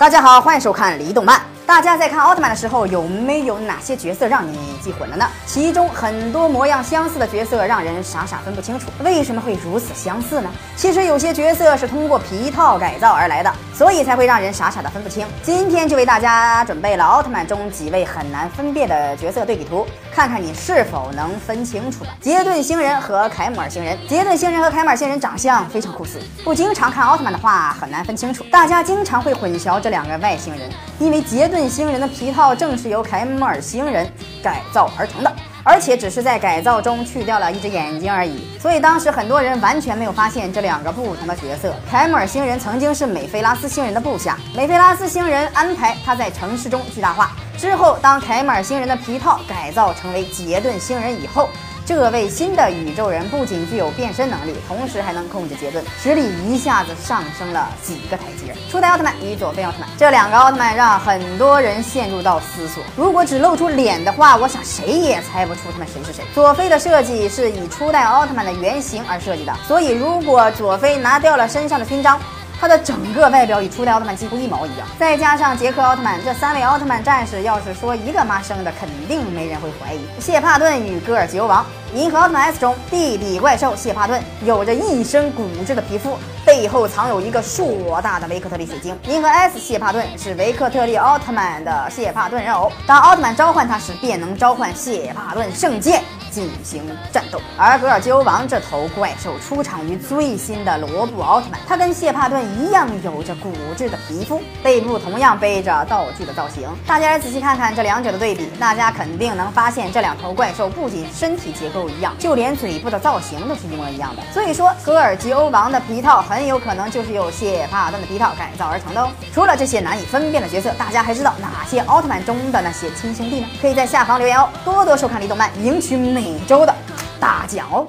大家好，欢迎收看离动漫。大家在看奥特曼的时候，有没有哪些角色让你记混了呢？其中很多模样相似的角色，让人傻傻分不清楚。为什么会如此相似呢？其实有些角色是通过皮套改造而来的，所以才会让人傻傻的分不清。今天就为大家准备了奥特曼中几位很难分辨的角色对比图，看看你是否能分清楚吧。杰顿星人和凯姆尔星人，杰顿星人和凯姆尔星人长相非常酷似，不经常看奥特曼的话很难分清楚。大家经常会混淆这两个外星人，因为杰顿。星人的皮套正是由凯姆尔星人改造而成的，而且只是在改造中去掉了一只眼睛而已，所以当时很多人完全没有发现这两个不同的角色。凯姆尔星人曾经是美菲拉斯星人的部下，美菲拉斯星人安排他在城市中巨大化之后，当凯姆尔星人的皮套改造成为杰顿星人以后。这位新的宇宙人不仅具有变身能力，同时还能控制杰顿，实力一下子上升了几个台阶。初代奥特曼与佐菲奥特曼这两个奥特曼让很多人陷入到思索。如果只露出脸的话，我想谁也猜不出他们谁是谁。佐菲的设计是以初代奥特曼的原型而设计的，所以如果佐菲拿掉了身上的勋章。他的整个外表与初代奥特曼几乎一毛一样，再加上杰克奥特曼这三位奥特曼战士，要是说一个妈生的，肯定没人会怀疑。谢帕顿与戈尔吉欧王，银河奥特曼 S 中地底怪兽谢帕顿，有着一身骨质的皮肤，背后藏有一个硕大的维克特利水晶。银河 S 谢帕顿是维克特利奥特曼的谢帕顿人偶，当奥特曼召唤他时，便能召唤谢帕顿圣剑。进行战斗，而格尔吉欧王这头怪兽出场于最新的罗布奥特曼，他跟谢帕顿一样有着骨质的皮肤，背部同样背着道具的造型。大家来仔细看看这两者的对比，大家肯定能发现这两头怪兽不仅身体结构一样，就连嘴部的造型都是一模一样的。所以说，格尔吉欧王的皮套很有可能就是由谢帕顿的皮套改造而成的哦。除了这些难以分辨的角色，大家还知道哪些奥特曼中的那些亲兄弟呢？可以在下方留言哦。多多收看离动漫，赢取每。每周的大奖哦。